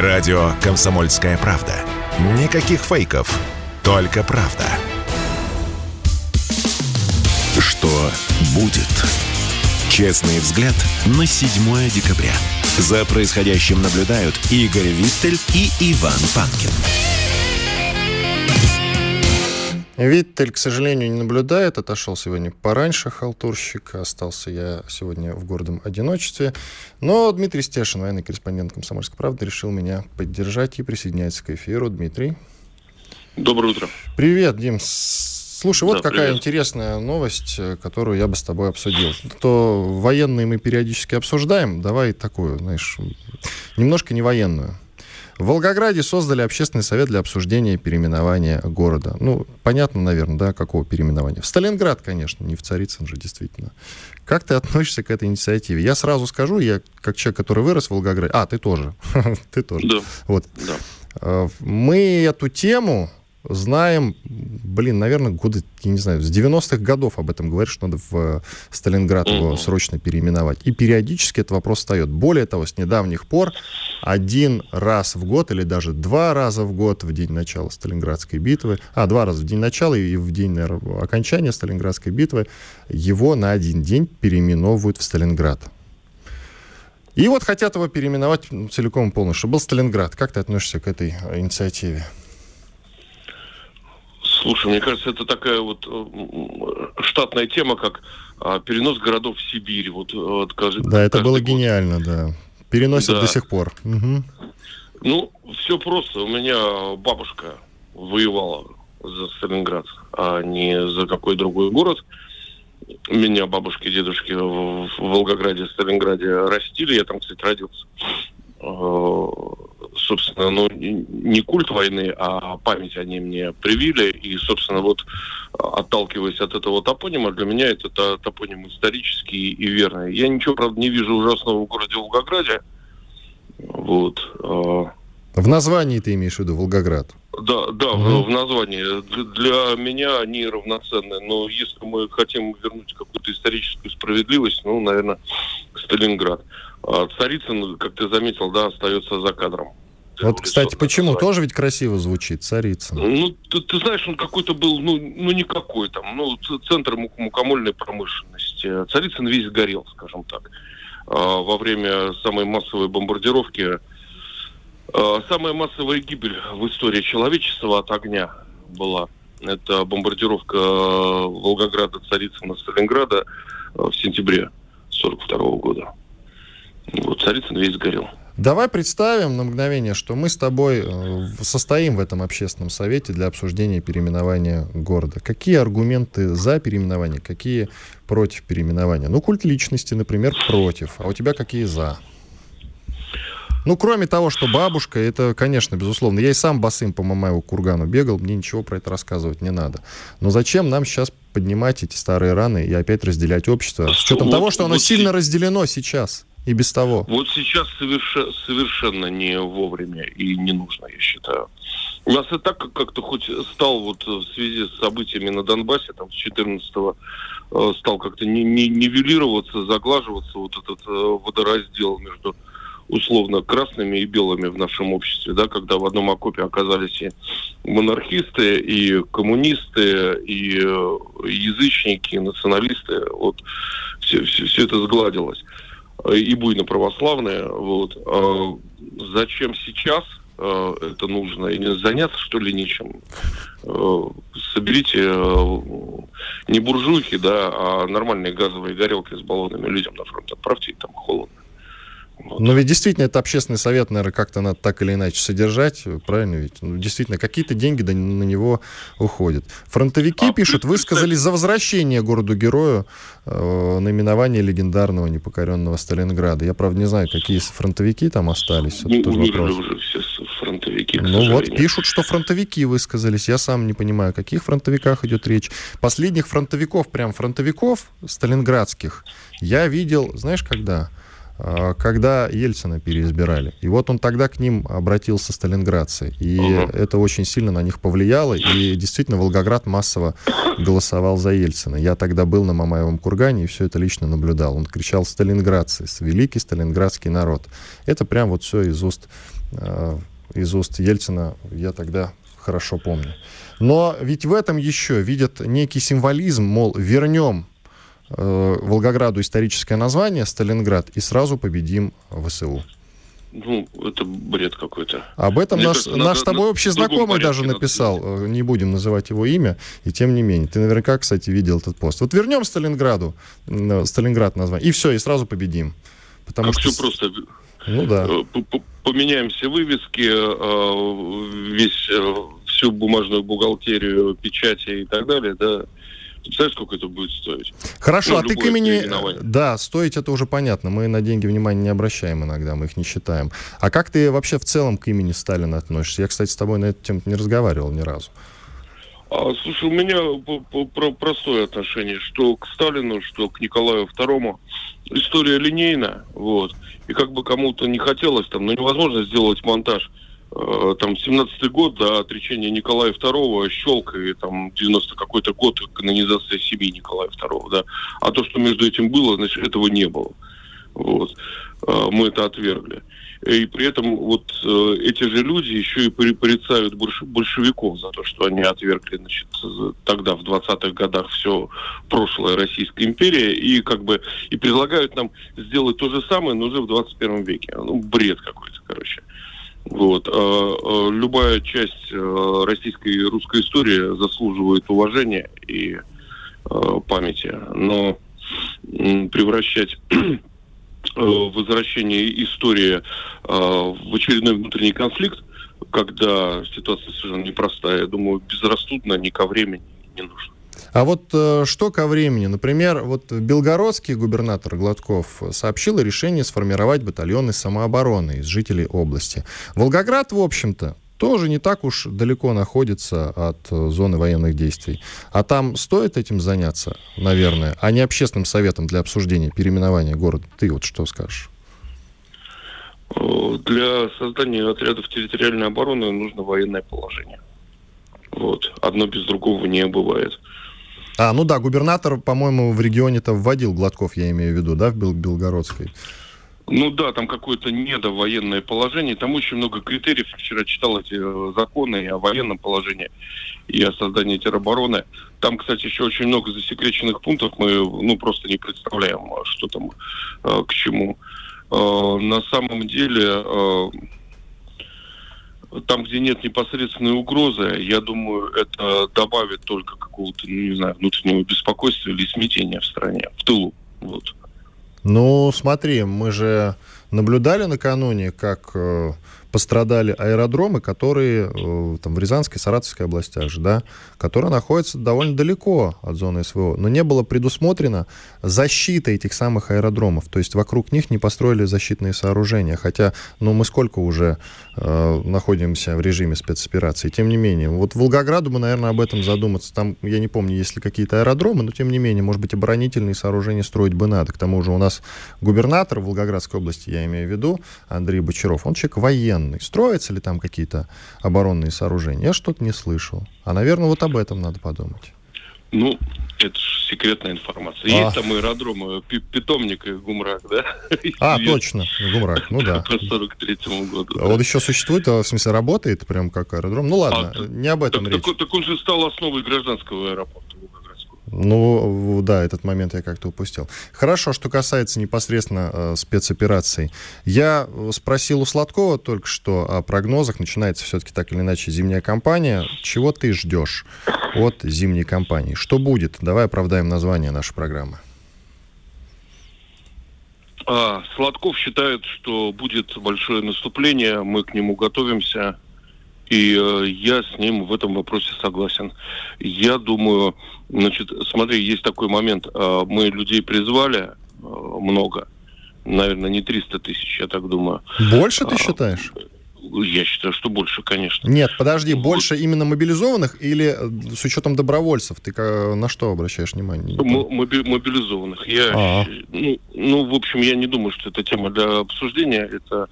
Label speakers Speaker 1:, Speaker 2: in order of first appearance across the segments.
Speaker 1: Радио «Комсомольская правда». Никаких фейков, только правда. Что будет? Честный взгляд на 7 декабря. За происходящим наблюдают Игорь Виттель и Иван Панкин.
Speaker 2: Виттель, к сожалению, не наблюдает. Отошел сегодня пораньше халтурщик. Остался я сегодня в гордом одиночестве. Но Дмитрий Стешин, военный корреспондент «Комсомольской правды», решил меня поддержать и присоединяется к эфиру. Дмитрий.
Speaker 3: Доброе утро.
Speaker 2: Привет, Дим. Слушай, вот да, какая привет. интересная новость, э, которую я бы с тобой обсудил. То военные мы периодически обсуждаем. Давай такую, знаешь, немножко не военную. В Волгограде создали общественный совет для обсуждения переименования города. Ну, понятно, наверное, да, какого переименования. В Сталинград, конечно, не в Царицын же, действительно. Как ты относишься к этой инициативе? Я сразу скажу, я как человек, который вырос в Волгограде... А, ты тоже. ты тоже. Да. Вот. Да. Э, мы эту тему знаем, блин, наверное, годы, я не знаю, с 90-х годов об этом говорят, что надо в э, Сталинград его mm-hmm. срочно переименовать. И периодически этот вопрос встает. Более того, с недавних пор один раз в год или даже два раза в год в день начала Сталинградской битвы, а, два раза в день начала и в день наверное, окончания Сталинградской битвы, его на один день переименовывают в Сталинград. И вот хотят его переименовать целиком и полностью, чтобы был Сталинград. Как ты относишься к этой э, инициативе?
Speaker 3: Слушай, мне кажется, это такая вот э, штатная тема, как а, перенос городов в Сибирь. Вот, э, вот,
Speaker 2: каждый, да, это было год. гениально, да. Переносят да. до сих пор. Угу.
Speaker 3: Ну, все просто. У меня бабушка воевала за Сталинград, а не за какой другой город. Меня бабушки и дедушки в Волгограде, Сталинграде растили. Я там, кстати, родился. Собственно, ну, не культ войны, а память они мне привили. И, собственно, вот отталкиваясь от этого топонима, для меня это топоним исторический и верный. Я ничего, правда, не вижу ужасного в городе Волгограде. Вот.
Speaker 2: Э. В названии ты имеешь в виду Волгоград?
Speaker 3: Да, да, угу. в, в названии. Для меня они равноценны. Но если мы хотим вернуть какую-то историческую справедливость, ну, наверное, Сталинград. А Царицын, как ты заметил, да, остается за кадром.
Speaker 2: Вот, кстати, почему? Название. Тоже ведь красиво звучит, Царицын.
Speaker 3: Ну, ты, ты знаешь, он какой-то был, ну, ну никакой там, ну, центр мукомольной промышленности. Царицын весь горел, скажем так. А, во время самой массовой бомбардировки, а, самая массовая гибель в истории человечества от огня была. Это бомбардировка Волгограда, Царицына, Сталинграда в сентябре 42 года. Вот Царицын весь сгорел.
Speaker 2: Давай представим на мгновение, что мы с тобой э, состоим в этом общественном совете для обсуждения переименования города. Какие аргументы за переименование, какие против переименования? Ну, культ личности, например, против. А у тебя какие за? Ну, кроме того, что бабушка, это, конечно, безусловно. Я и сам босым по Мамаеву кургану бегал, мне ничего про это рассказывать не надо. Но зачем нам сейчас поднимать эти старые раны и опять разделять общество? С учетом вот, того, что оно вот сильно разделено сейчас и без того.
Speaker 3: Вот сейчас соверш... совершенно не вовремя и не нужно, я считаю. У нас и так как-то хоть стал вот в связи с событиями на Донбассе, там, с 14-го, э, стал как-то не, не, нивелироваться, заглаживаться вот этот э, водораздел между условно красными и белыми в нашем обществе, да, когда в одном окопе оказались и монархисты, и коммунисты, и э, язычники, и националисты, вот все, все, все это сгладилось и буйно православные. Вот. А зачем сейчас э, это нужно? И заняться, что ли, нечем? Э, соберите э, не буржуйки, да, а нормальные газовые горелки с баллонами людям на фронт. Отправьте там холодно.
Speaker 2: Вот. Но ведь действительно это общественный совет, наверное, как-то надо так или иначе содержать, правильно ведь? Ну, действительно, какие-то деньги на него уходят. Фронтовики а пишут, высказались за возвращение городу-герою э, наименование легендарного непокоренного Сталинграда. Я, правда, не знаю, какие фронтовики там остались.
Speaker 3: Не умерли уже все фронтовики.
Speaker 2: Ну вот, пишут, что фронтовики высказались. Я сам не понимаю, о каких фронтовиках идет речь. Последних фронтовиков, прям фронтовиков сталинградских, я видел, знаешь, когда? А, когда Ельцина переизбирали. И вот он тогда к ним обратился сталинградцы. И угу. это очень сильно на них повлияло. И действительно Волгоград массово голосовал за Ельцина. Я тогда был на Мамаевом кургане и все это лично наблюдал. Он кричал «Сталинградцы», «Великий сталинградский народ». Это прям вот все из уст э, из уст Ельцина я тогда хорошо помню. Но ведь в этом еще видят некий символизм, мол, вернем э, Волгограду историческое название Сталинград и сразу победим ВСУ.
Speaker 3: Ну, это бред какой-то.
Speaker 2: Об этом Мне наш, кажется, наш с тобой общий знакомый даже написал, надо... не будем называть его имя, и тем не менее. Ты наверняка, кстати, видел этот пост. Вот вернем Сталинграду, Сталинград название, и все, и сразу победим.
Speaker 3: Потому как что... все просто... Ну да. Э, поменяем все вывески, э, весь, э, всю бумажную бухгалтерию, печати и так далее, да, Представляешь, сколько это будет стоить?
Speaker 2: Хорошо, ну, а ты к имени... Да, стоить это уже понятно. Мы на деньги внимания не обращаем иногда, мы их не считаем. А как ты вообще в целом к имени Сталина относишься? Я, кстати, с тобой на эту тему не разговаривал ни разу.
Speaker 3: А, слушай, у меня простое отношение, что к Сталину, что к Николаю II. История линейная, вот. И как бы кому-то не хотелось там, но невозможно сделать монтаж – там 17-й год, да, отречение Николая II, щелк, и там 90 какой-то год канонизация семьи Николая II, да. А то, что между этим было, значит, этого не было. Вот. Э, мы это отвергли. И при этом вот э, эти же люди еще и порицают большевиков за то, что они отвергли, значит, тогда в 20-х годах все прошлое Российской империи и как бы и предлагают нам сделать то же самое, но уже в 21 веке. Ну, бред какой-то, короче. Вот. А, а, любая часть э, российской и русской истории заслуживает уважения и э, памяти, но превращать э, возвращение истории в очередной внутренний конфликт, когда ситуация совершенно непростая, я думаю, безрассудно ни ко времени не нужно.
Speaker 2: А вот э, что ко времени? Например, вот белгородский губернатор Гладков сообщил о решении сформировать батальоны самообороны из жителей области. Волгоград, в общем-то, тоже не так уж далеко находится от э, зоны военных действий. А там стоит этим заняться, наверное, а не общественным советом для обсуждения переименования города. Ты вот что скажешь?
Speaker 3: Э, для создания отрядов территориальной обороны нужно военное положение. Вот. Одно без другого не бывает.
Speaker 2: А, ну да, губернатор, по-моему, в регионе-то вводил Гладков, я имею в виду, да, в Бел Белгородской.
Speaker 3: Ну да, там какое-то недовоенное положение, там очень много критериев. Вчера читал эти э, законы и о военном положении, и о создании теробороны. Там, кстати, еще очень много засекреченных пунктов, мы ну, просто не представляем, что там, э, к чему. Э, на самом деле там, где нет непосредственной угрозы, я думаю, это добавит только какого-то, ну, не знаю, внутреннего беспокойства или смятения в стране, в тылу. Вот.
Speaker 2: Ну, смотри, мы же наблюдали накануне, как э, пострадали аэродромы, которые э, там, в Рязанской, Саратовской областях же, да, которые находятся довольно далеко от зоны СВО. Но не было предусмотрено защита этих самых аэродромов. То есть вокруг них не построили защитные сооружения. Хотя, ну, мы сколько уже э, находимся в режиме спецоперации. Тем не менее, вот Волгограду бы, наверное, об этом задуматься. Там, я не помню, есть ли какие-то аэродромы, но тем не менее, может быть, оборонительные сооружения строить бы надо. К тому же у нас губернатор Волгоградской области, я имею в виду, Андрей Бочаров, он человек военный. Строятся ли там какие-то оборонные сооружения? Я что-то не слышал. А, наверное, вот об этом надо подумать.
Speaker 3: Ну, это же секретная информация. А. Есть там аэродромы, питомник и Гумрак, да?
Speaker 2: А, точно, Гумрак, ну да.
Speaker 3: По 43-му году.
Speaker 2: А вот еще существует, а, в смысле, работает прям как аэродром? Ну ладно, а, не об этом
Speaker 3: так,
Speaker 2: речь.
Speaker 3: Так, так он же стал основой гражданского аэропорта.
Speaker 2: Ну, да, этот момент я как-то упустил. Хорошо, что касается непосредственно э, спецопераций. Я спросил у Сладкова только что о прогнозах. Начинается все-таки так или иначе зимняя кампания. Чего ты ждешь от зимней кампании? Что будет? Давай оправдаем название нашей программы.
Speaker 3: А, Сладков считает, что будет большое наступление, мы к нему готовимся. И э, я с ним в этом вопросе согласен. Я думаю, значит, смотри, есть такой момент. Э, мы людей призвали э, много. Наверное, не 300 тысяч, я так думаю.
Speaker 2: Больше ты а, считаешь?
Speaker 3: Я считаю, что больше, конечно.
Speaker 2: Нет, подожди, вот. больше именно мобилизованных или э, с учетом добровольцев? Ты на что обращаешь внимание?
Speaker 3: Моби мобилизованных. Я, а. ну, ну, в общем, я не думаю, что это тема для обсуждения. Это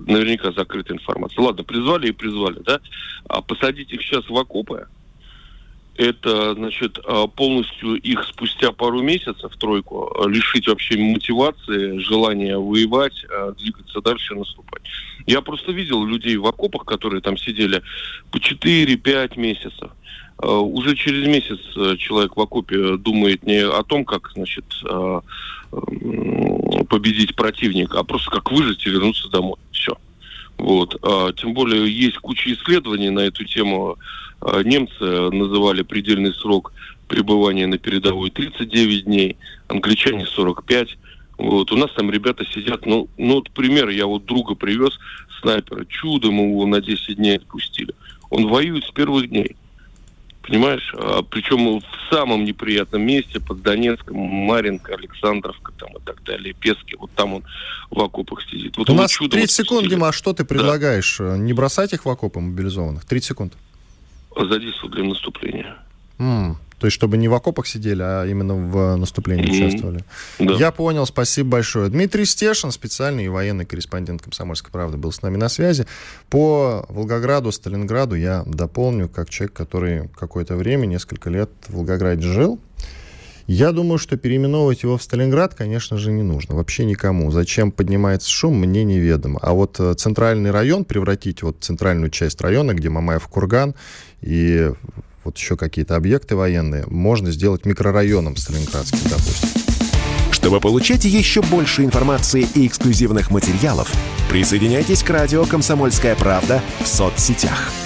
Speaker 3: наверняка закрытая информация. Ладно, призвали и призвали, да? А посадить их сейчас в окопы, это, значит, а, полностью их спустя пару месяцев, тройку, а, лишить вообще мотивации, желания воевать, а, двигаться дальше, наступать. Я просто видел людей в окопах, которые там сидели по 4-5 месяцев. Уже через месяц человек в окопе думает не о том, как, значит, победить противника, а просто как выжить и вернуться домой. Все. Вот. Тем более есть куча исследований на эту тему а, немцы называли предельный срок пребывания на передовой 39 дней, англичане 45. Вот. У нас там ребята сидят, ну, ну вот пример, я вот друга привез, снайпера, чудом его на 10 дней отпустили. Он воюет с первых дней. Понимаешь? А, причем в самом неприятном месте, под Донецком, Маринка, Александровка там и так далее, Пески, вот там он в окопах сидит. Вот
Speaker 2: У нас 30 секунд, Дима, а что ты предлагаешь? Да. Не бросать их в окопы мобилизованных? 30 секунд
Speaker 3: задействовать для наступления.
Speaker 2: Mm. То есть, чтобы не в окопах сидели, а именно в наступлении mm-hmm. участвовали. Да. Я понял, спасибо большое. Дмитрий Стешин, специальный военный корреспондент «Комсомольской правды», был с нами на связи. По Волгограду, Сталинграду я дополню, как человек, который какое-то время, несколько лет в Волгограде жил. Я думаю, что переименовывать его в Сталинград, конечно же, не нужно. Вообще никому. Зачем поднимается шум, мне неведомо. А вот э, центральный район превратить, вот центральную часть района, где Мамаев курган и вот еще какие-то объекты военные, можно сделать микрорайоном Сталинградским, допустим.
Speaker 1: Чтобы получать еще больше информации и эксклюзивных материалов, присоединяйтесь к радио «Комсомольская правда» в соцсетях –